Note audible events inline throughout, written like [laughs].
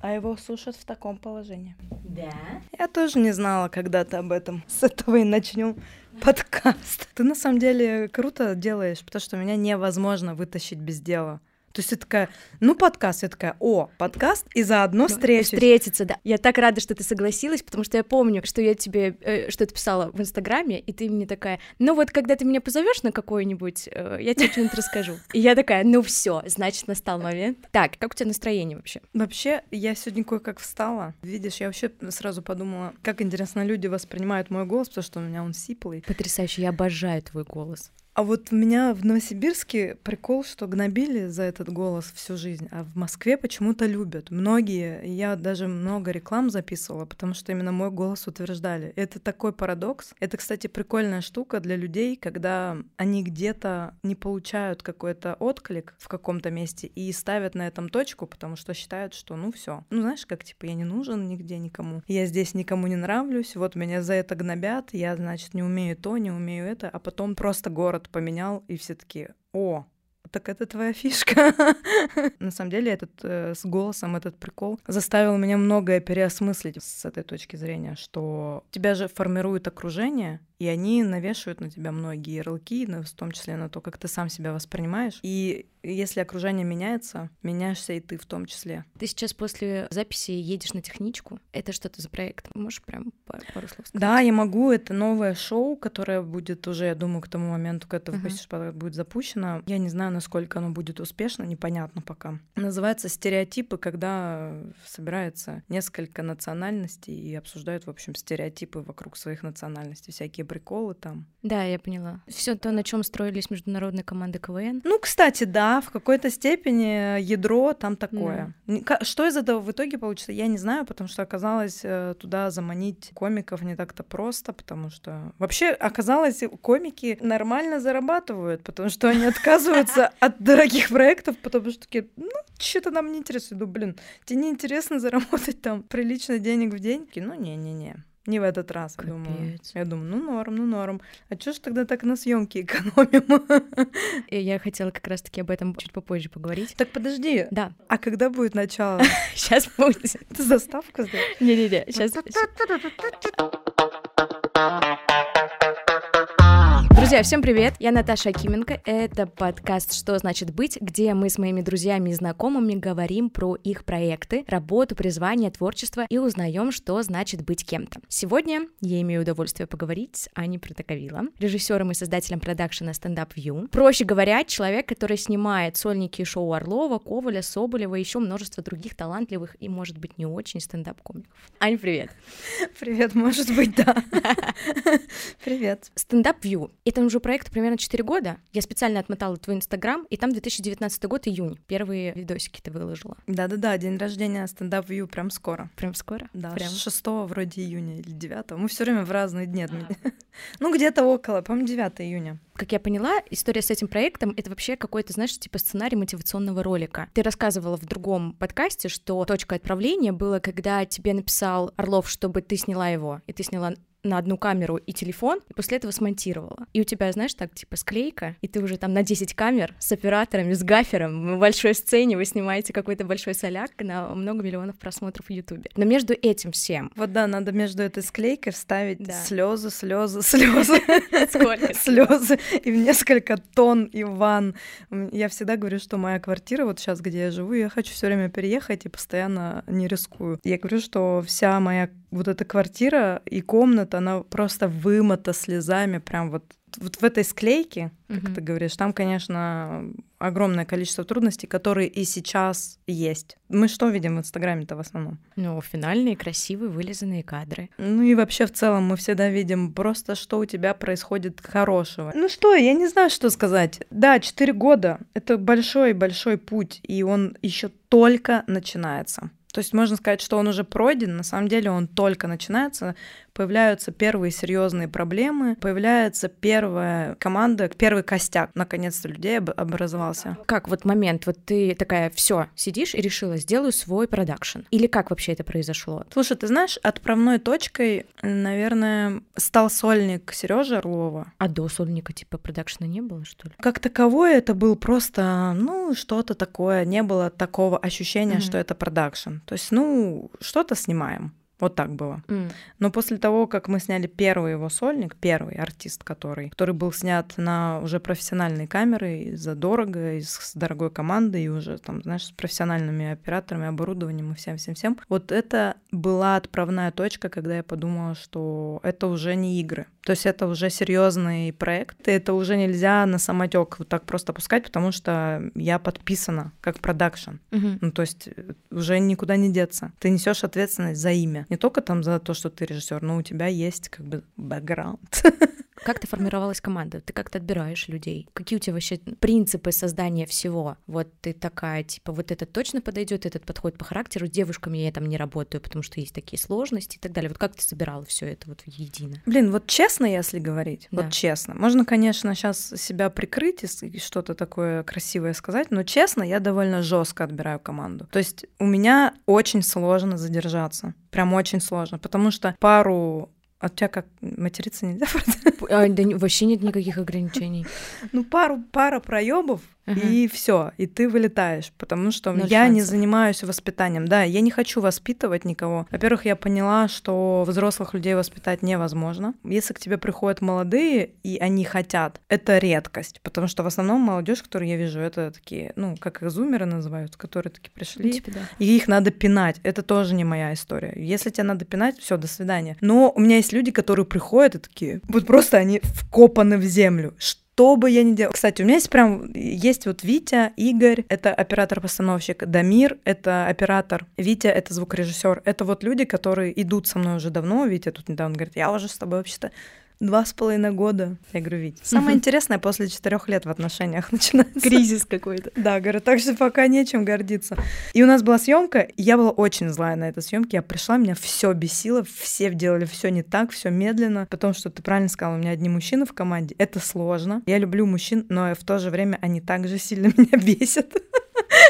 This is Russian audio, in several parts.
А его сушат в таком положении. Да? Я тоже не знала когда-то об этом. [laughs] С этого и начнем подкаст. Ты на самом деле круто делаешь, потому что меня невозможно вытащить без дела. То есть я такая, ну, подкаст, я такая, о, подкаст, и заодно Ну, встреча. Встретиться, да. Я так рада, что ты согласилась, потому что я помню, что я тебе э, что-то писала в Инстаграме, и ты мне такая, ну вот когда ты меня позовешь на какой-нибудь, э, я тебе что-нибудь расскажу. И я такая, ну все, значит, настал момент. Так, как у тебя настроение вообще? Вообще, я сегодня кое-как встала. Видишь, я вообще сразу подумала, как интересно люди воспринимают мой голос, потому что у меня он сиплый. Потрясающе, я обожаю твой голос. А вот у меня в Новосибирске прикол, что гнобили за этот голос всю жизнь, а в Москве почему-то любят. Многие, я даже много реклам записывала, потому что именно мой голос утверждали. Это такой парадокс. Это, кстати, прикольная штука для людей, когда они где-то не получают какой-то отклик в каком-то месте и ставят на этом точку, потому что считают, что ну все. Ну знаешь, как типа я не нужен нигде никому. Я здесь никому не нравлюсь, вот меня за это гнобят, я, значит, не умею то, не умею это, а потом просто город поменял, и все таки о, так это твоя фишка. [laughs] На самом деле, этот э, с голосом, этот прикол заставил меня многое переосмыслить с этой точки зрения, что тебя же формирует окружение, и они навешивают на тебя многие ярлыки, в том числе на то, как ты сам себя воспринимаешь. И если окружение меняется, меняешься и ты в том числе. Ты сейчас после записи едешь на техничку. Это что-то за проект? Можешь прям пару, слов сказать? Да, я могу. Это новое шоу, которое будет уже, я думаю, к тому моменту, когда Мгм. uh будет запущено. Я не знаю, насколько оно будет успешно, непонятно пока. Называется «Стереотипы», когда собирается несколько национальностей и обсуждают, в общем, стереотипы вокруг своих национальностей, всякие приколы там. Да, я поняла. Все то, на чем строились международные команды КВН. Ну, кстати, да, в какой-то степени ядро там такое. Ка- Что из этого в итоге получится, я не знаю, потому что оказалось э, туда заманить комиков не так-то просто, потому что вообще оказалось комики нормально зарабатывают, потому что они отказываются [laughs] от дорогих проектов, потому что такие, ну, что-то нам не интересует. Думаю, блин, тебе не интересно заработать там прилично денег в день? Ну, не-не-не. Не в этот раз, я думаю. Я думаю, ну норм, ну норм. А чё ж тогда так на съемки экономим? И я хотела как раз-таки об этом чуть попозже поговорить. Так подожди, Да, а когда будет начало? [laughs] сейчас будет. Ты заставку сделаешь? Не-не-не, сейчас. Друзья, всем привет! Я Наташа Акименко. Это подкаст «Что значит быть?», где мы с моими друзьями и знакомыми говорим про их проекты, работу, призвание, творчество и узнаем, что значит быть кем-то. Сегодня я имею удовольствие поговорить с Аней Протоковила, режиссером и создателем продакшена Stand Up View. Проще говоря, человек, который снимает сольники шоу Орлова, Коваля, Соболева и еще множество других талантливых и, может быть, не очень стендап-комиков. Ань, привет! Привет, может быть, да. [laughs] Привет. Стендап View. Это уже проект примерно 4 года. Я специально отмотала твой инстаграм, и там 2019 год, июнь. Первые видосики ты выложила. Да-да-да, день рождения стендап View прям скоро. Прям скоро? Да, Прям. 6 вроде июня или 9. Мы все время в разные дни отметим. [laughs] Ну, где-то около, по-моему, 9 июня. Как я поняла, история с этим проектом — это вообще какой-то, знаешь, типа сценарий мотивационного ролика. Ты рассказывала в другом подкасте, что точка отправления было, когда тебе написал Орлов, чтобы ты сняла его, и ты сняла на одну камеру и телефон, и после этого смонтировала. И у тебя, знаешь, так, типа, склейка, и ты уже там на 10 камер с операторами, с гафером, в большой сцене вы снимаете какой-то большой соляк на много миллионов просмотров в Ютубе. Но между этим всем... Вот да, надо между этой склейкой вставить Да. слезы, слезы, слезы. [laughs] Сколько слезы и в несколько тонн и ванн. М, Я всегда говорю, что моя квартира, вот сейчас, где я живу, я хочу все время переехать и постоянно не рискую. Я говорю, что вся моя вот эта квартира и комната, она просто вымыта слезами, прям вот вот в этой склейке, как Мгм. ты говоришь, там, конечно, огромное количество трудностей, которые и сейчас есть. Мы что видим в Инстаграме-то в основном? Ну, финальные, красивые, вылизанные кадры. Ну и вообще в целом мы всегда видим просто, что у тебя происходит хорошего. Ну что, я не знаю, что сказать. Да, 4 года — это большой-большой путь, и он еще только начинается. То есть можно сказать, что он уже пройден, на самом деле он только начинается. Появляются первые серьезные проблемы, появляется первая команда, первый костяк, наконец-то людей об- образовался. Как вот момент, вот ты такая, все, сидишь и решила, сделаю свой продакшн. Или как вообще это произошло? Слушай, ты знаешь, отправной точкой, наверное, стал сольник Сережи Орлова. А до сольника типа продакшна не было, что ли? Как таковое это был просто, ну, ну, что-то такое, не было такого ощущения, mm-hmm. что это продакшн. То есть, ну, что-то снимаем. Вот так было. Mm. Но после того, как мы сняли первый его сольник, первый артист, который, который был снят на уже профессиональные камеры, задорого, и с дорогой командой, и уже там, знаешь, с профессиональными операторами, оборудованием и всем-всем-всем. Вот это была отправная точка, когда я подумала, что это уже не игры. То есть это уже серьезный проект, и это уже нельзя на самотек вот так просто пускать, потому что я подписана как продакшн. Mm-hmm. Ну, то есть э, уже никуда не деться. Ты несешь ответственность за имя не только там за то, что ты режиссер, но у тебя есть как бы бэкграунд. [laughs] Как ты формировалась команда? Ты как-то отбираешь людей? Какие у тебя вообще принципы создания всего? Вот ты такая, типа, вот этот точно подойдет, этот подходит по характеру, с девушками я там не работаю, потому что есть такие сложности и так далее. Вот как ты собирала все это вот едино? Блин, вот честно, если говорить, да. вот честно. Можно, конечно, сейчас себя прикрыть и что-то такое красивое сказать, но честно, я довольно жестко отбираю команду. То есть у меня очень сложно задержаться. Прям очень сложно, потому что пару а у тебя как материться нельзя? [laughs] А, да вообще нет никаких ограничений. Ну, пару, пара проебов, и все, и ты вылетаешь, потому что Ноль я шансов. не занимаюсь воспитанием. Да, я не хочу воспитывать никого. Во-первых, я поняла, что взрослых людей воспитать невозможно. Если к тебе приходят молодые, и они хотят, это редкость, потому что в основном молодежь, которую я вижу, это такие, ну, как их зумеры называют, которые такие пришли, типа, да. и их надо пинать. Это тоже не моя история. Если тебе надо пинать, все, до свидания. Но у меня есть люди, которые приходят и такие, вот просто они вкопаны в землю. Что что бы я ни делала. Кстати, у меня есть прям, есть вот Витя, Игорь, это оператор-постановщик, Дамир, это оператор, Витя, это звукорежиссер. Это вот люди, которые идут со мной уже давно. Витя тут недавно говорит, я уже с тобой вообще-то Два с половиной года. Я говорю, Вить, самое интересное после четырех лет в отношениях [laughs] начинается. Кризис какой-то. Да, говорю, так что пока нечем гордиться. И у нас была съемка, я была очень злая на этой съемке. Я пришла, меня все бесило, все делали все не так, все медленно. Потому что ты правильно сказала, у меня одни мужчины в команде. Это сложно. Я люблю мужчин, но в то же время они также сильно [laughs] меня бесят.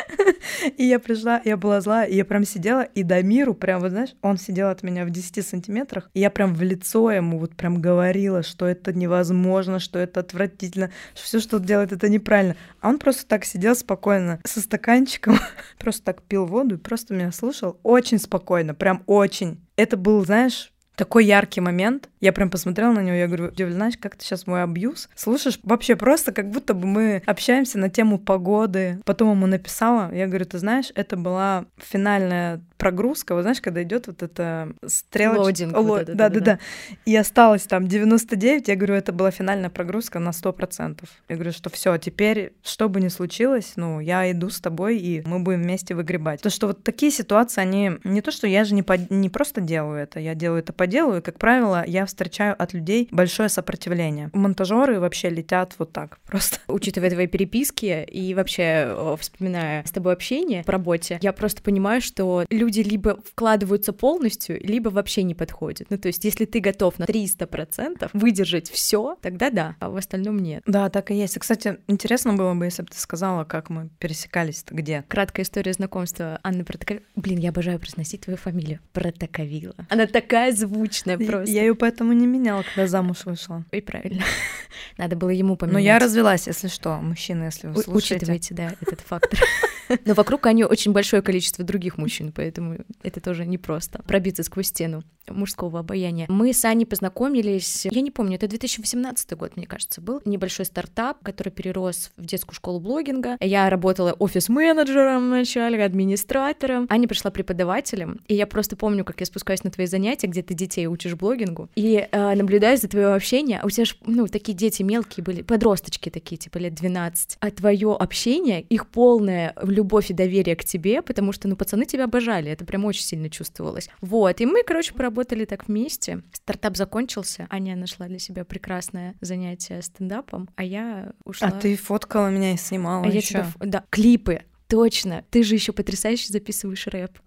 [laughs] И я пришла, я была зла, и я прям сидела, и Дамиру прям, вот знаешь, он сидел от меня в 10 сантиметрах, и я прям в лицо ему вот прям говорила, что это невозможно, что это отвратительно, что все, что он делает, это неправильно. А он просто так сидел спокойно со стаканчиком, [laughs] просто так пил воду и просто меня слушал очень спокойно, прям очень. Это был, знаешь, такой яркий момент. Я прям посмотрела на него, я говорю, удивлена, как ты сейчас мой абьюз слушаешь? Вообще просто как будто бы мы общаемся на тему погоды. Потом ему написала, я говорю, ты знаешь, это была финальная прогрузка, вот знаешь, когда идет вот эта стрелочка. Лодинг. Ло... Вот это, да, да, да, да. И осталось там 99, я говорю, это была финальная прогрузка на 100%. Я говорю, что все, теперь, что бы ни случилось, ну, я иду с тобой, и мы будем вместе выгребать. То, что вот такие ситуации, они не то, что я же не, по... не просто делаю это, я делаю это по делу, и, как правило, я встречаю от людей большое сопротивление. Монтажеры вообще летят вот так просто. [laughs] Учитывая твои переписки и вообще вспоминая с тобой общение по работе, я просто понимаю, что люди люди либо вкладываются полностью, либо вообще не подходят. Ну, то есть, если ты готов на 300% выдержать все, тогда да, а в остальном нет. Да, так и есть. И, кстати, интересно было бы, если бы ты сказала, как мы пересекались-то где. Краткая история знакомства Анны Протоковила. Блин, я обожаю произносить твою фамилию. Протоковила. Она такая звучная просто. Я ее поэтому не меняла, когда замуж вышла. И правильно. [laughs] Надо было ему поменять. Но я развелась, если что, мужчины, если вы слушаете. Учитывайте, да, этот фактор. [laughs] Но вокруг они очень большое количество других мужчин, поэтому это тоже непросто пробиться сквозь стену мужского обаяния. Мы с Аней познакомились, я не помню, это 2018 год, мне кажется, был небольшой стартап, который перерос в детскую школу блогинга. Я работала офис-менеджером вначале, администратором. Аня пришла преподавателем, и я просто помню, как я спускаюсь на твои занятия, где ты детей учишь блогингу, и э, наблюдаю за твоего общения. А у тебя же, ну, такие дети мелкие были, подросточки такие, типа лет 12. А твое общение, их полная любовь и доверие к тебе, потому что, ну, пацаны тебя обожали, это прям очень сильно чувствовалось. Вот, и мы, короче, поработали работали так вместе. Стартап закончился, Аня нашла для себя прекрасное занятие стендапом, а я ушла. А ты фоткала меня и снимала а еще. Я тебя... Да, клипы. Точно, ты же еще потрясающе записываешь рэп.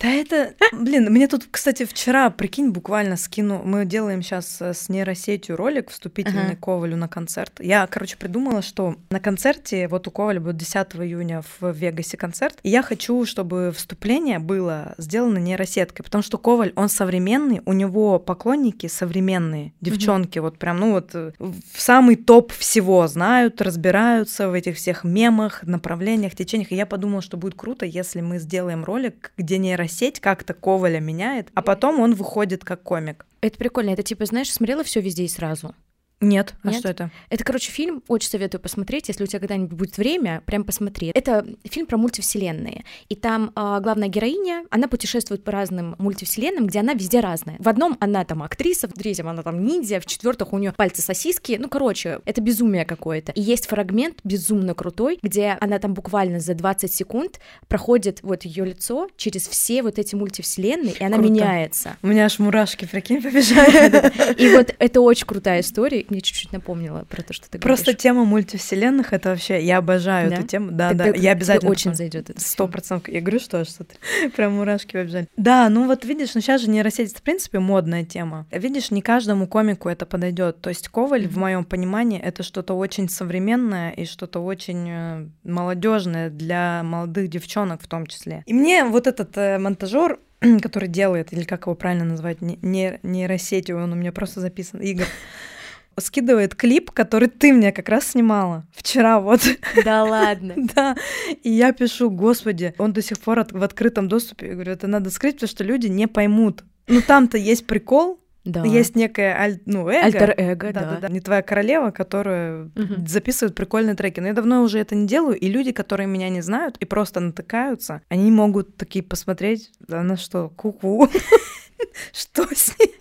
Да это, блин, мне тут, кстати, вчера, прикинь, буквально скину, мы делаем сейчас с нейросетью ролик вступительный ага. Ковалю на концерт. Я, короче, придумала, что на концерте, вот у Коваля будет 10 июня в Вегасе концерт, и я хочу, чтобы вступление было сделано нейросеткой, потому что Коваль, он современный, у него поклонники современные, девчонки, угу. вот прям, ну вот в самый топ всего знают, разбираются в этих всех мемах, направлениях, течениях, и я подумала, что будет круто, если мы сделаем ролик, где нейросеть как-то Коваля меняет, а потом он выходит как комик. Это прикольно. Это типа, знаешь, смотрела все везде и сразу. Нет, а Нет? что это? Это, короче, фильм, очень советую посмотреть, если у тебя когда-нибудь будет время, прям посмотри. Это фильм про мультивселенные, и там э, главная героиня, она путешествует по разным мультивселенным, где она везде разная. В одном она там актриса, в третьем она там ниндзя, в четвертых у нее пальцы сосиски, ну, короче, это безумие какое-то. И есть фрагмент безумно крутой, где она там буквально за 20 секунд проходит вот ее лицо через все вот эти мультивселенные, и она Круто. меняется. У меня аж мурашки, прикинь, [laughs] побежали. И вот это очень крутая история, мне чуть-чуть напомнила про то, что ты Просто говоришь. тема мультивселенных это вообще я обожаю да? эту тему. Да, так да. я обязательно очень зайдет. Сто процентов. Я говорю, что что-то [laughs] прям мурашки побежали. Да, ну вот видишь, ну сейчас же нейросеть в принципе модная тема. Видишь, не каждому комику это подойдет. То есть Коваль, mm-hmm. в моем понимании, это что-то очень современное и что-то очень э, молодежное для молодых девчонок в том числе. И мне вот этот э, монтажер [clears throat] который делает, или как его правильно назвать, не, нейросетью, он у меня просто записан, Игорь скидывает клип, который ты мне как раз снимала вчера вот. Да ладно. [laughs] да. И я пишу, господи, он до сих пор в открытом доступе. Я говорю, это надо скрыть, потому что люди не поймут. Ну там-то есть прикол, да. Есть некое аль, ну, эго. Альтер-эго, да, да. да. Не твоя королева, которая угу. записывает прикольные треки. Но я давно уже это не делаю, и люди, которые меня не знают и просто натыкаются, они могут такие посмотреть, она что, куку. [laughs] [laughs] что с ней?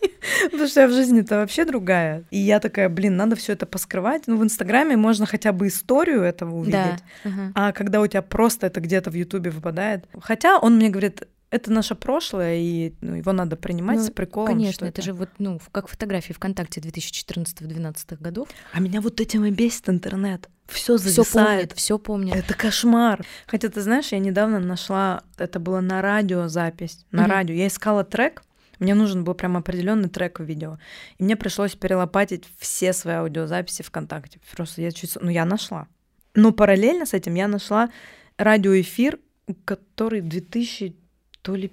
Потому что я в жизни-то вообще другая. И я такая, блин, надо все это поскрывать. Ну, в Инстаграме можно хотя бы историю этого увидеть. Да. А когда у тебя просто это где-то в Ютубе выпадает. Хотя он мне говорит, это наше прошлое, и ну, его надо принимать ну, с приколом. Конечно, это, же вот, ну, как фотографии ВКонтакте 2014-2012 годов. А меня вот этим и бесит интернет. Все зависает. Все помнит, Это кошмар. Хотя ты знаешь, я недавно нашла, это было на радио запись, на mm-hmm. радио. Я искала трек, мне нужен был прям определенный трек в видео. И мне пришлось перелопатить все свои аудиозаписи ВКонтакте. Просто я чуть... Ну, я нашла. Но параллельно с этим я нашла радиоэфир, который 2000 то ли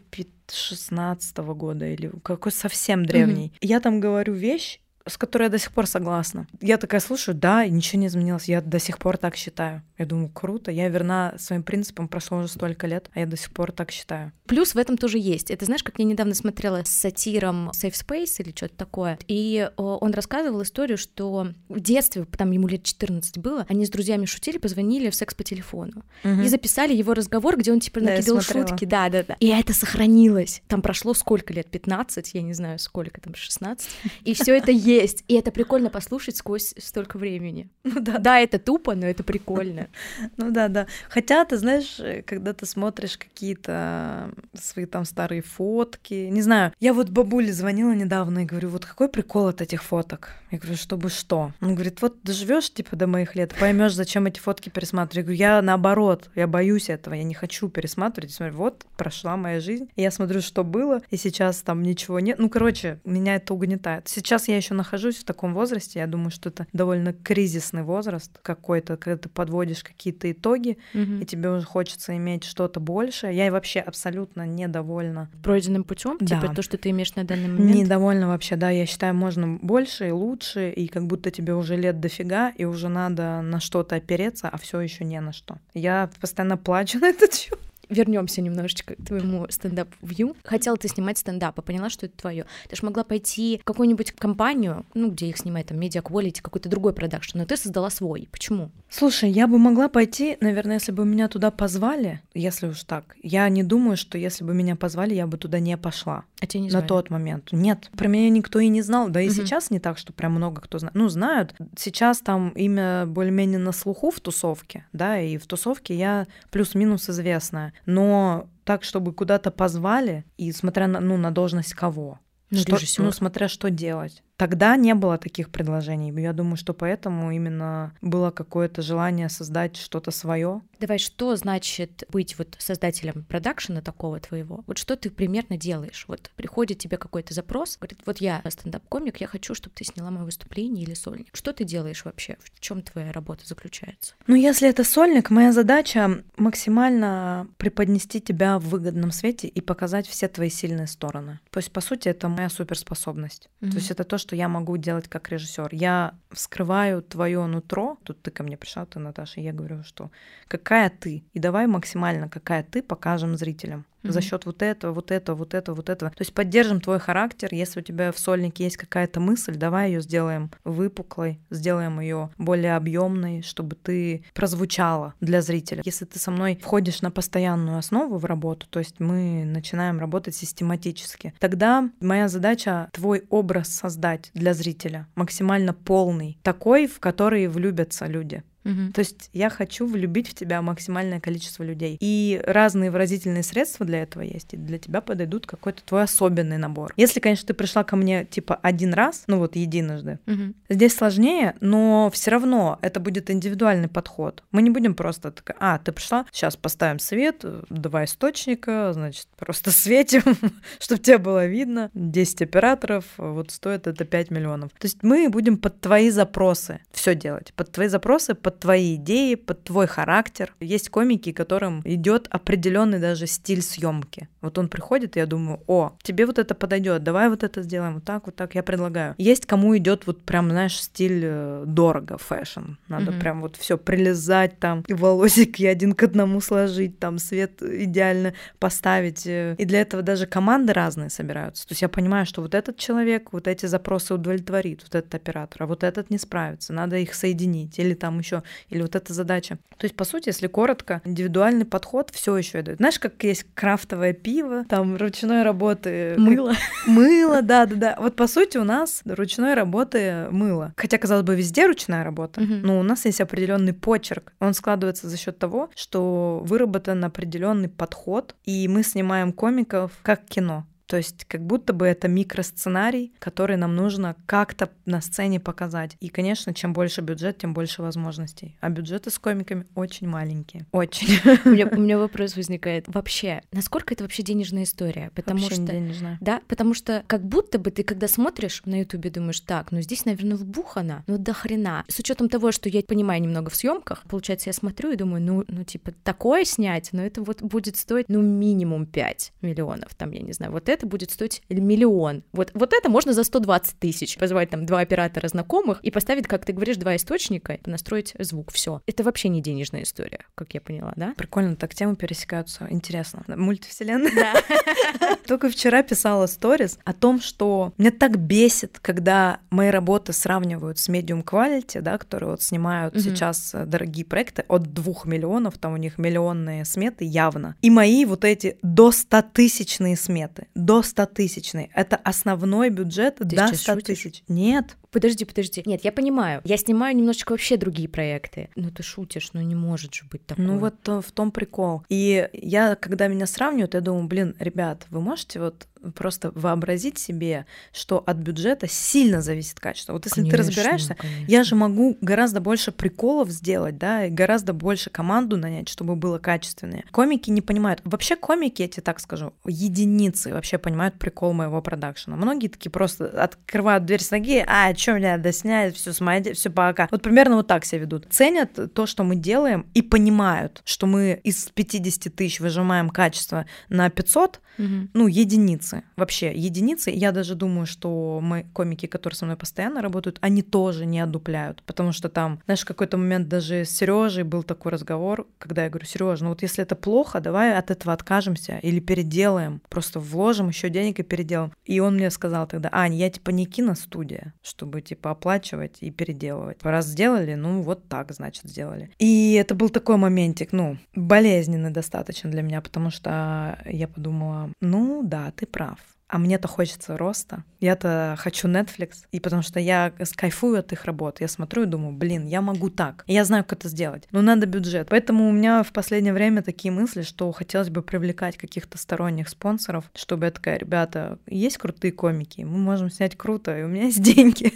16 года или какой совсем древний. Mm-hmm. Я там говорю вещь, с которой я до сих пор согласна. Я такая слушаю, да, ничего не изменилось. Я до сих пор так считаю. Я думаю, круто, я верна своим принципам, прошло уже столько лет, а я до сих пор так считаю. Плюс в этом тоже есть. Это знаешь, как я недавно смотрела с сатиром Safe Space или что-то такое, и он рассказывал историю, что в детстве, там ему лет 14 было, они с друзьями шутили, позвонили в секс по телефону угу. и записали его разговор, где он типа накидал да, шутки. Да, да, да. И это сохранилось. Там прошло сколько лет? 15, я не знаю, сколько там, 16. И все это есть. И это прикольно послушать сквозь столько времени. [laughs] Ну да. Да, это тупо, но это прикольно. [laughs] Ну да, да. Хотя, ты знаешь, когда ты смотришь какие-то свои там старые фотки, не знаю, я вот бабуле звонила недавно и говорю, вот какой прикол от этих фоток? Я говорю, чтобы что? Он говорит, вот доживешь типа до моих лет, поймешь, зачем эти фотки пересматривать. Я говорю, я наоборот, я боюсь этого, я не хочу пересматривать. Смотрю, вот прошла моя жизнь, и я смотрю, что было, и сейчас там ничего нет. Ну, короче, меня это угнетает. Сейчас я еще нахожусь в таком возрасте, я думаю, что это довольно кризисный возраст какой-то, когда ты подводишь подводишь какие-то итоги, угу. и тебе уже хочется иметь что-то большее. Я вообще абсолютно недовольна. Пройденным путем, да. типа то, что ты имеешь на данный момент. Недовольна вообще, да. Я считаю, можно больше и лучше, и как будто тебе уже лет дофига, и уже надо на что-то опереться, а все еще не на что. Я постоянно плачу [laughs] на этот счет вернемся немножечко к твоему стендап-вью. Хотела ты снимать стендап, а поняла, что это твое. Ты же могла пойти в какую-нибудь компанию, ну, где их снимает там Media Quality, какой-то другой продакшн, но ты создала свой. Почему? Слушай, я бы могла пойти, наверное, если бы меня туда позвали, если уж так. Я не думаю, что если бы меня позвали, я бы туда не пошла. А тебя не звали? На тот момент. Нет, про меня никто и не знал. Да и угу. сейчас не так, что прям много кто знает. Ну, знают. Сейчас там имя более-менее на слуху в тусовке, да, и в тусовке я плюс-минус известная но так, чтобы куда-то позвали, и смотря на, ну, на должность кого. Ну, что, ну, смотря что делать. Тогда не было таких предложений. Я думаю, что поэтому именно было какое-то желание создать что-то свое. Давай, что значит быть вот создателем продакшена такого твоего? Вот что ты примерно делаешь? Вот приходит тебе какой-то запрос, говорит, вот я стендап-комик, я хочу, чтобы ты сняла мое выступление или сольник. Что ты делаешь вообще? В чем твоя работа заключается? Ну, если это сольник, моя задача максимально преподнести тебя в выгодном свете и показать все твои сильные стороны. То есть, по сути, это моя суперспособность. Mm-hmm. То есть это то, что я могу делать как режиссер. Я вскрываю твое нутро. Тут ты ко мне пришла, ты, Наташа, и я говорю, что какая ты. И давай максимально какая ты покажем зрителям mm-hmm. за счет вот этого, вот этого, вот этого, вот этого. То есть поддержим твой характер. Если у тебя в сольнике есть какая-то мысль, давай ее сделаем выпуклой, сделаем ее более объемной, чтобы ты прозвучала для зрителя. Если ты со мной входишь на постоянную основу в работу, то есть мы начинаем работать систематически, тогда моя задача твой образ создать для зрителя максимально полный, такой, в который влюбятся люди. Угу. То есть я хочу влюбить в тебя максимальное количество людей. И разные выразительные средства для этого есть. И для тебя подойдут какой-то твой особенный набор. Если, конечно, ты пришла ко мне типа один раз, ну вот единожды, угу. здесь сложнее, но все равно это будет индивидуальный подход. Мы не будем просто такая, а, ты пришла, сейчас поставим свет, два источника, значит, просто светим, [laughs] чтобы тебе было видно. 10 операторов, вот стоит это 5 миллионов. То есть мы будем под твои запросы все делать. Под твои запросы, под под твои идеи, под твой характер. Есть комики, которым идет определенный даже стиль съемки. Вот он приходит, и я думаю, о, тебе вот это подойдет, давай вот это сделаем, вот так, вот так, я предлагаю. Есть кому идет вот прям, знаешь, стиль э, дорого, фэшн. Надо mm-hmm. прям вот все прилизать там, и волосики один к одному сложить, там свет идеально поставить. Э. И для этого даже команды разные собираются. То есть я понимаю, что вот этот человек вот эти запросы удовлетворит, вот этот оператор, а вот этот не справится, надо их соединить. Или там еще или вот эта задача. То есть, по сути, если коротко, индивидуальный подход все еще идет. Знаешь, как есть крафтовое пиво, там ручной работы... Мыло. Мыло, да-да-да. Вот, по сути, у нас ручной работы мыло. Хотя, казалось бы, везде ручная работа, но у нас есть определенный почерк. Он складывается за счет того, что выработан определенный подход, и мы снимаем комиков как кино. То есть как будто бы это микросценарий, который нам нужно как-то на сцене показать. И, конечно, чем больше бюджет, тем больше возможностей. А бюджеты с комиками очень маленькие. Очень. У меня, у [laughs] меня вопрос возникает. Вообще, насколько это вообще денежная история? Потому вообще что... не денежная. Да, потому что как будто бы ты, когда смотришь на Ютубе, думаешь, так, ну здесь, наверное, вбухано, ну до хрена. С учетом того, что я понимаю немного в съемках, получается, я смотрю и думаю, ну, ну типа, такое снять, но это вот будет стоить, ну, минимум 5 миллионов, там, я не знаю, вот это это будет стоить миллион. Вот, вот это можно за 120 тысяч позвать там два оператора знакомых и поставить, как ты говоришь, два источника, настроить звук, все. Это вообще не денежная история, как я поняла, да? Прикольно, так темы пересекаются, интересно. Мультивселенная. Да. [laughs] Только вчера писала сторис о том, что меня так бесит, когда мои работы сравнивают с Medium Quality, да, которые вот снимают угу. сейчас э, дорогие проекты от двух миллионов, там у них миллионные сметы явно. И мои вот эти до 100 тысячные сметы, до 100 тысячный. Это основной бюджет до 100 тысяч. Нет. Подожди, подожди. Нет, я понимаю. Я снимаю немножечко вообще другие проекты. Ну ты шутишь, ну не может же быть такого. Ну вот э, в том прикол. И я, когда меня сравнивают, я думаю, блин, ребят, вы можете вот просто вообразить себе, что от бюджета сильно зависит качество. Вот если конечно, ты разбираешься, конечно. я же могу гораздо больше приколов сделать, да, и гораздо больше команду нанять, чтобы было качественнее. Комики не понимают. Вообще комики, я тебе так скажу, единицы вообще понимают прикол моего продакшена. Многие такие просто открывают дверь с ноги, а, что мне надо снять, все смотреть, все пока. Вот примерно вот так себя ведут. Ценят то, что мы делаем, и понимают, что мы из 50 тысяч выжимаем качество на 500, угу. ну, единицы. Вообще единицы. Я даже думаю, что мы, комики, которые со мной постоянно работают, они тоже не одупляют. Потому что там, знаешь, в какой-то момент даже с Сережей был такой разговор, когда я говорю, Сереж, ну вот если это плохо, давай от этого откажемся или переделаем. Просто вложим еще денег и переделаем. И он мне сказал тогда, Ань, я типа не киностудия, чтобы типа оплачивать и переделывать. Раз сделали, ну вот так, значит, сделали. И это был такой моментик, ну, болезненный достаточно для меня, потому что я подумала, ну да, ты прав. А мне-то хочется роста. Я-то хочу Netflix, и потому что я кайфую от их работ. Я смотрю и думаю, блин, я могу так. Я знаю, как это сделать. Но надо бюджет. Поэтому у меня в последнее время такие мысли, что хотелось бы привлекать каких-то сторонних спонсоров, чтобы я такая, ребята, есть крутые комики, мы можем снять круто, и у меня есть [laughs] деньги.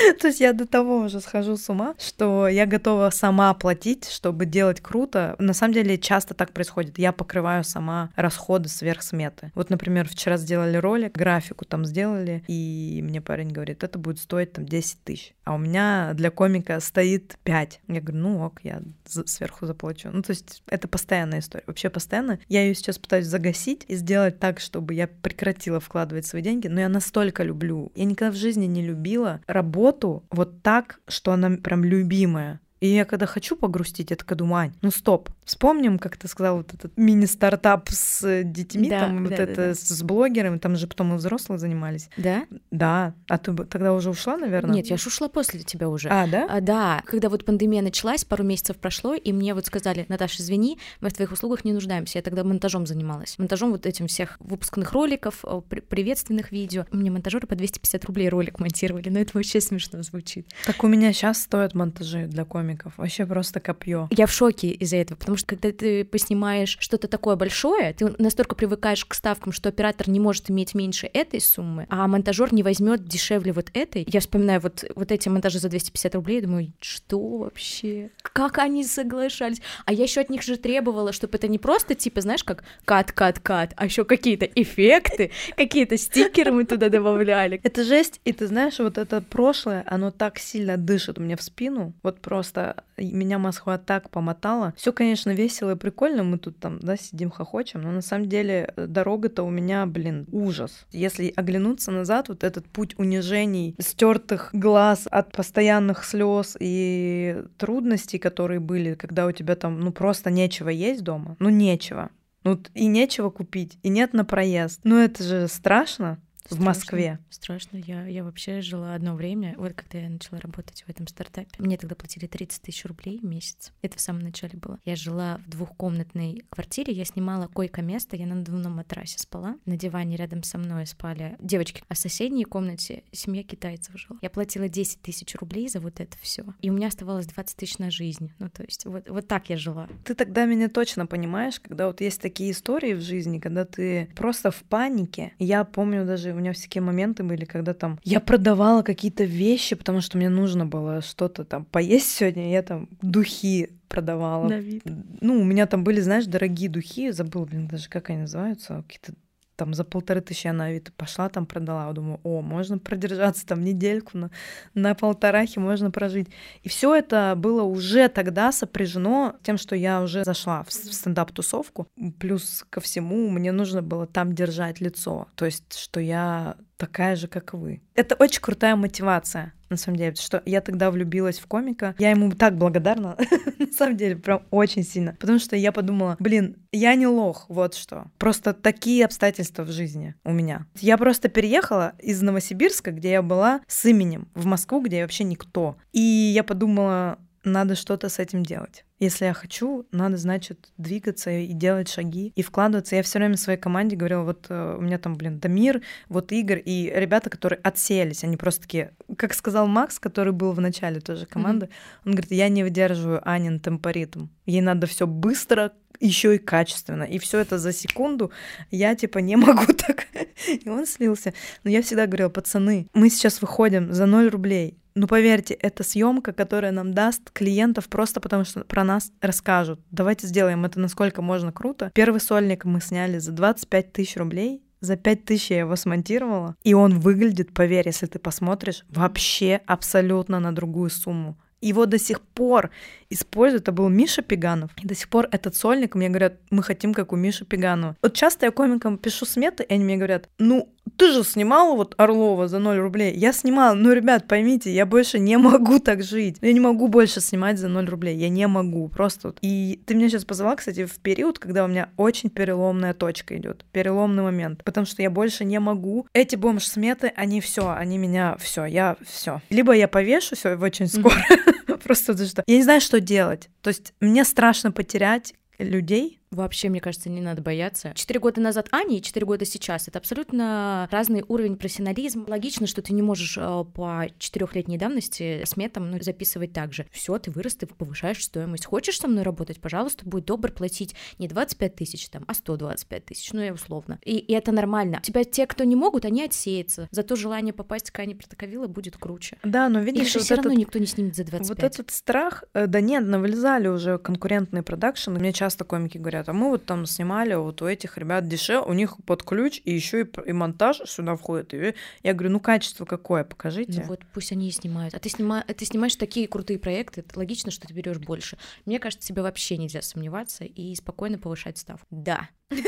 [laughs] То есть я до того уже схожу с ума, что я готова сама платить, чтобы делать круто. На самом деле часто так происходит. Я покрываю сама расходы сверх сметы. Вот, например, вчера сделали ролик, графику там сделали, и мне парень говорит, это будет стоить там 10 тысяч. А у меня для комика стоит 5. Я говорю, ну ок, я сверху заплачу. Ну, то есть это постоянная история. Вообще постоянно. Я ее сейчас пытаюсь загасить и сделать так, чтобы я прекратила вкладывать свои деньги, но я настолько люблю. Я никогда в жизни не любила работать работу вот так, что она прям любимая. И я когда хочу погрустить, я такая думаю, Ань, ну стоп, вспомним, как ты сказал, вот этот мини-стартап с детьми, да, там да, вот да, это да. с блогерами, там же потом и взрослые занимались. Да? Да. А ты тогда уже ушла, наверное? Нет, я же ушла после тебя уже. А, да? А, да. Когда вот пандемия началась, пару месяцев прошло, и мне вот сказали, Наташа, извини, мы в твоих услугах не нуждаемся. Я тогда монтажом занималась. Монтажом вот этим всех выпускных роликов, приветственных видео. Мне монтажеры по 250 рублей ролик монтировали, но это вообще смешно звучит. Так у меня сейчас стоят монтажи для комиков комиков. Вообще просто копье. Я в шоке из-за этого, потому что когда ты поснимаешь что-то такое большое, ты настолько привыкаешь к ставкам, что оператор не может иметь меньше этой суммы, а монтажер не возьмет дешевле вот этой. Я вспоминаю вот, вот эти монтажи за 250 рублей, думаю, что вообще? Как они соглашались? А я еще от них же требовала, чтобы это не просто типа, знаешь, как кат, кат, кат, а еще какие-то эффекты, какие-то стикеры мы туда добавляли. Это жесть, и ты знаешь, вот это прошлое, оно так сильно дышит мне в спину, вот просто просто меня Москва так помотала. Все, конечно, весело и прикольно, мы тут там, да, сидим, хохочем, но на самом деле э, дорога-то у меня, блин, ужас. Если оглянуться назад, вот этот путь унижений, стертых глаз от постоянных слез и трудностей, которые были, когда у тебя там, ну, просто нечего есть дома, ну, нечего. Ну, и нечего купить, и нет на проезд. Ну, это же страшно в Москве. Страшно. Я, я вообще жила одно время, вот когда я начала работать в этом стартапе, мне тогда платили 30 тысяч рублей в месяц. Это в самом начале было. Я жила в двухкомнатной квартире, я снимала койко-место, я на надувном матрасе спала. На диване рядом со мной спали девочки, а в соседней комнате семья китайцев жила. Я платила 10 тысяч рублей за вот это все. И у меня оставалось 20 тысяч на жизнь. Ну, то есть вот, вот так я жила. Ты тогда меня точно понимаешь, когда вот есть такие истории в жизни, когда ты просто в панике. Я помню даже у меня всякие моменты были, когда там я продавала какие-то вещи, потому что мне нужно было что-то там поесть сегодня, я там духи продавала. На вид. Ну, у меня там были, знаешь, дорогие духи, забыл, блин, даже как они называются, какие-то там за полторы тысячи на Авито пошла, там продала. Думаю, о, можно продержаться там недельку на, на полторахе, можно прожить. И все это было уже тогда сопряжено тем, что я уже зашла в, в стендап-тусовку. Плюс ко всему мне нужно было там держать лицо. То есть, что я такая же, как вы. Это очень крутая мотивация, на самом деле, что я тогда влюбилась в комика. Я ему так благодарна, [laughs] на самом деле, прям очень сильно. Потому что я подумала, блин, я не лох, вот что. Просто такие обстоятельства в жизни у меня. Я просто переехала из Новосибирска, где я была с именем, в Москву, где я вообще никто. И я подумала, надо что-то с этим делать. Если я хочу, надо, значит, двигаться и делать шаги, и вкладываться. Я все время своей команде говорила, вот э, у меня там, блин, Дамир, вот Игорь, и ребята, которые отсеялись, они просто такие, как сказал Макс, который был в начале тоже команды, mm-hmm. он говорит, я не выдерживаю Анин темпоритм. Ей надо все быстро, еще и качественно. И все это за секунду. Я типа не могу так. [laughs] И он слился. Но я всегда говорила, пацаны, мы сейчас выходим за 0 рублей. Ну, поверьте, это съемка, которая нам даст клиентов просто потому, что про нас расскажут. Давайте сделаем это насколько можно круто. Первый сольник мы сняли за 25 тысяч рублей. За 5 тысяч я его смонтировала. И он выглядит, поверь, если ты посмотришь, вообще абсолютно на другую сумму. Его до сих пор используют. Это был Миша Пиганов. И до сих пор этот сольник мне говорят, мы хотим, как у Миши Пиганова. Вот часто я комикам пишу сметы, и они мне говорят, ну, ты же снимала вот Орлова за 0 рублей. Я снимала, но, ребят, поймите, я больше не могу так жить. Я не могу больше снимать за 0 рублей. Я не могу, просто вот. И ты меня сейчас позвала, кстати, в период, когда у меня очень переломная точка идет, переломный момент, потому что я больше не могу. Эти бомж-сметы, они все, они меня все, я все. Либо я повешу все очень скоро, [laughs] просто потому что я не знаю, что делать. То есть мне страшно потерять людей, вообще, мне кажется, не надо бояться. Четыре года назад Аня и четыре года сейчас — это абсолютно разный уровень профессионализма. Логично, что ты не можешь э, по четырехлетней давности сметам ну, записывать так же. Все, ты вырос, ты повышаешь стоимость. Хочешь со мной работать, пожалуйста, будь добр платить не 25 тысяч, там, а 125 тысяч, ну, я условно. И, и это нормально. У тебя те, кто не могут, они отсеются. Зато желание попасть к Ане Протоковила будет круче. Да, но видишь, Их вот все равно этот- никто не снимет за 25. Вот этот страх, э, да нет, навылезали уже конкурентные продакшены. Мне часто комики говорят, а мы вот там снимали вот у этих ребят дешевле, у них под ключ, и еще и, и монтаж сюда входит. И я говорю, ну качество какое, покажите. Ну вот пусть они и снимают. А ты, снима... а ты снимаешь такие крутые проекты, это логично, что ты берешь больше. Мне кажется, тебе вообще нельзя сомневаться и спокойно повышать ставку. Да. [laughs]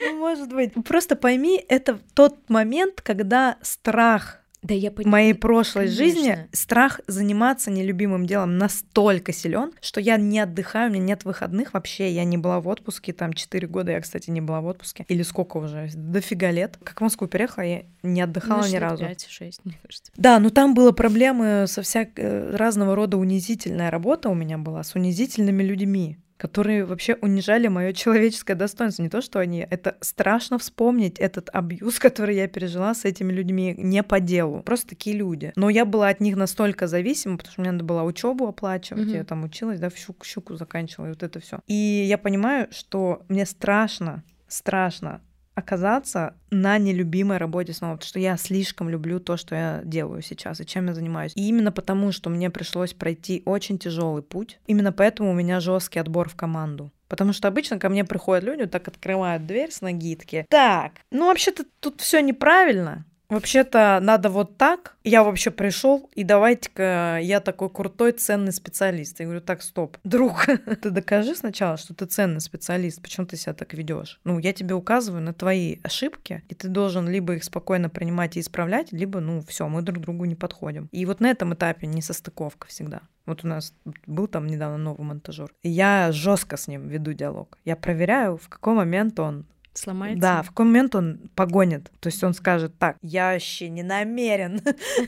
Ну, может быть. Просто пойми, это тот момент, когда страх Да, я понимаю. моей прошлой конечно. жизни, страх заниматься нелюбимым делом настолько силен, что я не отдыхаю, у меня нет выходных вообще. Я не была в отпуске, там 4 года я, кстати, не была в отпуске. Или сколько уже? Дофига лет. Как в Москву переехала, я не отдыхала ни разу. 5-6, мне кажется. Да, но там было проблемы со всяк... э, разного рода унизительная работа у меня была с унизительными людьми которые вообще унижали мое человеческое достоинство. Не то, что они... Это страшно вспомнить этот абьюз, [laughs] который я пережила с этими людьми не по делу. Просто такие люди. Но я была от них настолько зависима, потому что мне надо было учебу оплачивать. Мгм. Я там училась, да, в щуку, щуку заканчивала, и вот это все. И я понимаю, что мне страшно, страшно оказаться на нелюбимой работе снова, потому что я слишком люблю то, что я делаю сейчас и чем я занимаюсь. И именно потому, что мне пришлось пройти очень тяжелый путь, именно поэтому у меня жесткий отбор в команду. Потому что обычно ко мне приходят люди, вот так открывают дверь с ноги такие, так, ну вообще-то тут все неправильно, Вообще-то надо вот так. Я вообще пришел, и давайте-ка я такой крутой, ценный специалист. Я говорю, так, стоп. Друг, [laughs] ты докажи сначала, что ты ценный специалист. Почему ты себя так ведешь? Ну, я тебе указываю на твои ошибки, и ты должен либо их спокойно принимать и исправлять, либо, ну, все, мы друг другу не подходим. И вот на этом этапе несостыковка всегда. Вот у нас был там недавно новый монтажер. И я жестко с ним веду диалог. Я проверяю, в какой момент он Сломается? да, в какой момент он погонит. То есть он скажет, так, я вообще не намерен.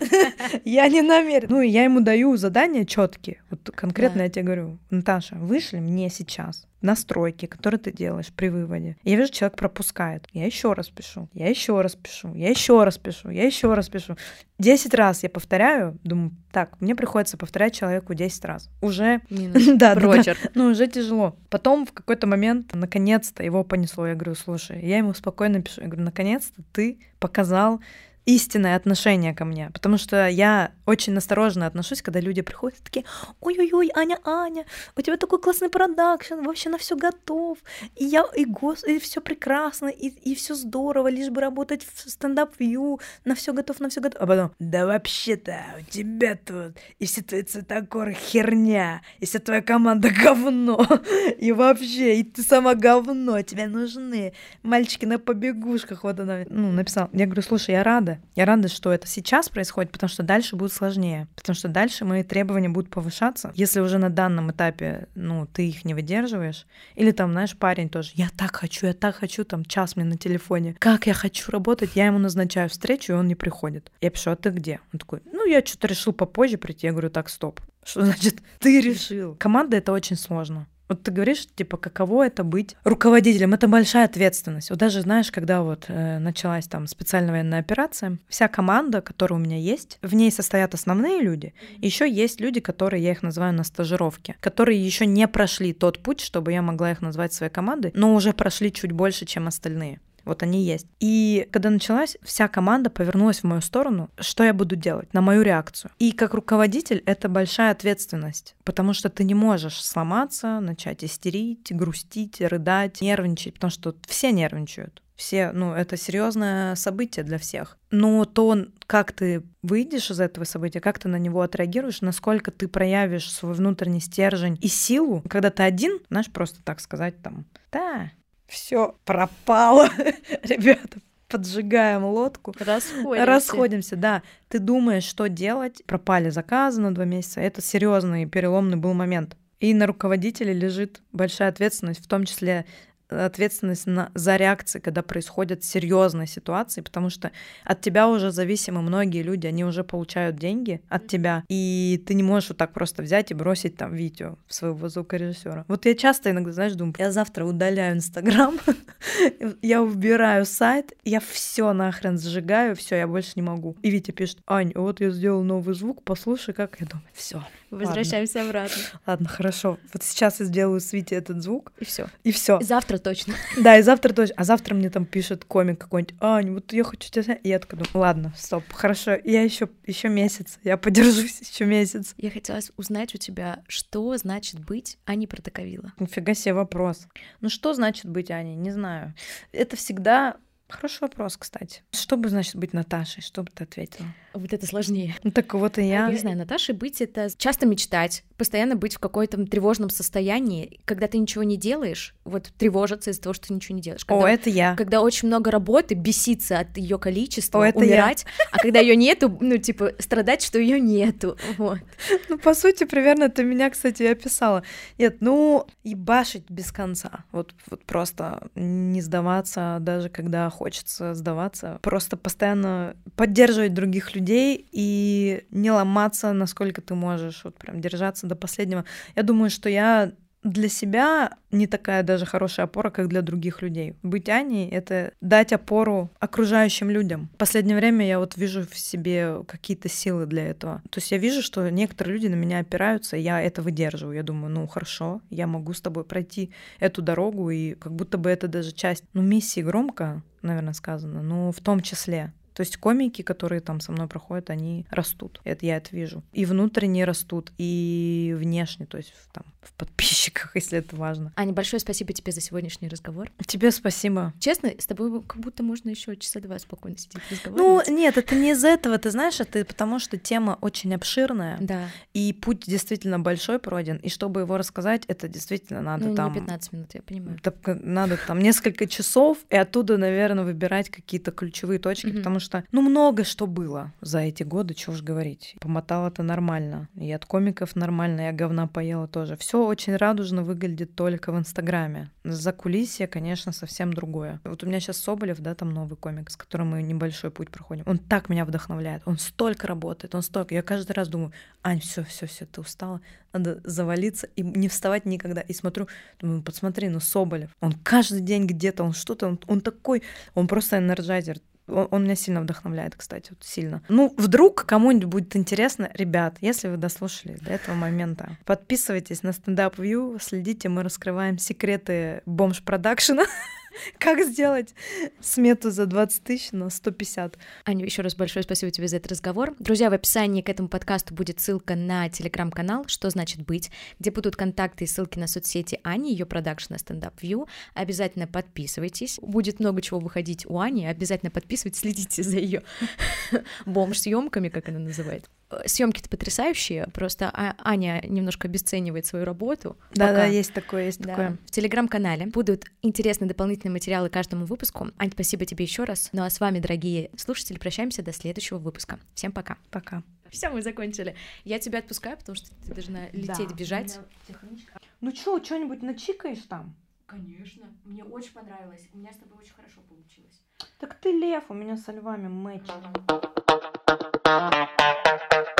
[laughs] Я не намерен. Ну, я ему даю задания четкие. Вот конкретно я тебе говорю, Наташа, вышли мне сейчас настройки, которые ты делаешь при выводе. Я вижу, человек пропускает. Я еще раз пишу, я еще раз пишу, я еще раз пишу, я еще раз пишу. Десять раз я повторяю, думаю, так, мне приходится повторять человеку 10 раз. Уже, [laughs] да, да, да, ну, уже тяжело. Потом в какой-то момент, наконец-то, его понесло. Я говорю, слушай, я ему спокойно пишу. Я говорю, наконец-то ты показал истинное отношение ко мне, потому что я очень осторожно отношусь, когда люди приходят такие, ой-ой-ой, Аня, Аня, у тебя такой классный продакшн, вообще на все готов, и я, и гос, и все прекрасно, и, и все здорово, лишь бы работать в стендап-вью, на все готов, на все готов. А потом, да вообще-то у тебя тут, и все твои цветокоры херня, и вся твоя команда [laughs] говно, и вообще, и ты сама говно, тебе нужны мальчики на побегушках, вот она, ну, написала. Я говорю, слушай, я рада, я рада, что это сейчас происходит, потому что дальше будет сложнее, потому что дальше мои требования будут повышаться. Если уже на данном этапе, ну, ты их не выдерживаешь, или там, знаешь, парень тоже, я так хочу, я так хочу, там, час мне на телефоне, как я хочу работать, я ему назначаю встречу, и он не приходит. Я пишу, а ты где? Он такой, ну, я что-то решил попозже прийти. Я говорю, так, стоп. Что значит ты решил? Команда — это очень сложно. Вот ты говоришь, типа, каково это быть руководителем? Это большая ответственность. Вот даже, знаешь, когда вот э, началась там специальная военная операция, вся команда, которая у меня есть, в ней состоят основные люди. Еще есть люди, которые я их называю на стажировке, которые еще не прошли тот путь, чтобы я могла их назвать своей командой, но уже прошли чуть больше, чем остальные. Вот они есть. И когда началась, вся команда повернулась в мою сторону. Что я буду делать? На мою реакцию. И как руководитель это большая ответственность, потому что ты не можешь сломаться, начать истерить, грустить, рыдать, нервничать, потому что все нервничают. Все, ну, это серьезное событие для всех. Но то, как ты выйдешь из этого события, как ты на него отреагируешь, насколько ты проявишь свой внутренний стержень и силу, когда ты один, знаешь, просто так сказать там, да, все пропало, [laughs] ребята, поджигаем лодку. Расходимся. Расходимся, да. Ты думаешь, что делать. Пропали заказы на два месяца. Это серьезный переломный был момент. И на руководителе лежит большая ответственность, в том числе ответственность на, за реакции, когда происходят серьезные ситуации, потому что от тебя уже зависимы многие люди, они уже получают деньги от тебя, и ты не можешь вот так просто взять и бросить там видео своего звукорежиссера. Вот я часто иногда, знаешь, думаю, я завтра удаляю Инстаграм, [laughs] я убираю сайт, я все нахрен сжигаю, все, я больше не могу. И Витя пишет, Ань, вот я сделал новый звук, послушай, как я думаю, все. Возвращаемся ладно. обратно. Ладно, хорошо. Вот сейчас я сделаю с Вити этот звук. И все. И все. Завтра точно. Да, и завтра точно. А завтра мне там пишет комик какой-нибудь, Ань, вот я хочу тебя... И я такая думаю, ладно, стоп, хорошо, я еще еще месяц, я подержусь [laughs] еще месяц. Я хотела узнать у тебя, что значит быть Аней Протоковила. Нифига себе вопрос. Ну что значит быть Аней? Не знаю. Это всегда Хороший вопрос, кстати. Что бы значит быть Наташей? Что бы ты ответила? Вот это сложнее. Ну так вот и я. Я не знаю, Наташей быть — это часто мечтать, постоянно быть в каком-то тревожном состоянии, когда ты ничего не делаешь, вот тревожиться из-за того, что ты ничего не делаешь. Когда, О, это я. Когда очень много работы, беситься от ее количества, О, это умирать, я. а когда ее нету, ну, типа, страдать, что ее нету. Вот. Ну, по сути, примерно ты меня, кстати, описала. Нет, ну, и башить без конца. Вот, вот просто не сдаваться, даже когда хочется сдаваться. Просто постоянно поддерживать других людей и не ломаться, насколько ты можешь. Вот прям держаться до последнего. Я думаю, что я для себя не такая даже хорошая опора, как для других людей. Быть Аней — это дать опору окружающим людям. В последнее время я вот вижу в себе какие-то силы для этого. То есть я вижу, что некоторые люди на меня опираются, и я это выдерживаю. Я думаю, ну хорошо, я могу с тобой пройти эту дорогу, и как будто бы это даже часть, ну, миссии громко, наверное, сказано, но в том числе. То есть комики, которые там со мной проходят, они растут. Это я это вижу. И внутренне растут, и внешне, то есть там в подписчиках, [laughs] если это важно. Аня, большое спасибо тебе за сегодняшний разговор. Тебе спасибо. Честно, с тобой как будто можно еще часа два спокойно сидеть разговаривать. Ну, нет, это не из-за этого, ты знаешь, это потому что тема очень обширная. Да. И путь действительно большой пройден. И чтобы его рассказать, это действительно надо ну, там... не 15 минут, я понимаю. Надо там несколько часов, и оттуда, наверное, выбирать какие-то ключевые точки, mm-hmm. потому что, ну, много что было за эти годы, чего уж говорить. Помотала-то нормально. И от комиков нормально, я говна поела тоже. Все очень радужно выглядит только в Инстаграме. За кулисье, конечно, совсем другое. Вот у меня сейчас Соболев, да, там новый комик, с которым мы небольшой путь проходим. Он так меня вдохновляет. Он столько работает, он столько. Я каждый раз думаю, Ань, все, все, все, ты устала, надо завалиться и не вставать никогда. И смотрю, думаю, посмотри, ну Соболев, он каждый день где-то, он что-то, он, он такой, он просто энерджайзер. Он, он меня сильно вдохновляет, кстати, вот сильно. Ну, вдруг кому-нибудь будет интересно, ребят, если вы дослушали до этого момента, подписывайтесь на StandUp View, следите, мы раскрываем секреты бомж продакшена. [laughs] Как сделать смету за 20 тысяч на 150? Аня, еще раз большое спасибо тебе за этот разговор. Друзья, в описании к этому подкасту будет ссылка на телеграм-канал «Что значит быть», где будут контакты и ссылки на соцсети Ани, ее продакшена Stand Up View. Обязательно подписывайтесь. Будет много чего выходить у Ани. Обязательно подписывайтесь, следите за ее [laughs] бомж-съемками, как она называет съемки-то потрясающие, просто а, Аня немножко обесценивает свою работу. Да, да, есть такое, есть да. такое. В телеграм-канале будут интересные дополнительные материалы каждому выпуску. Ань, спасибо тебе еще раз. Ну а с вами, дорогие слушатели, прощаемся до следующего выпуска. Всем пока. Пока. Все, мы закончили. Я тебя отпускаю, потому что ты должна лететь, да, бежать. Ну что, что-нибудь начикаешь там? Конечно. Мне очень понравилось. У меня с тобой очень хорошо получилось. Так ты лев, у меня со львами матч. Thank you.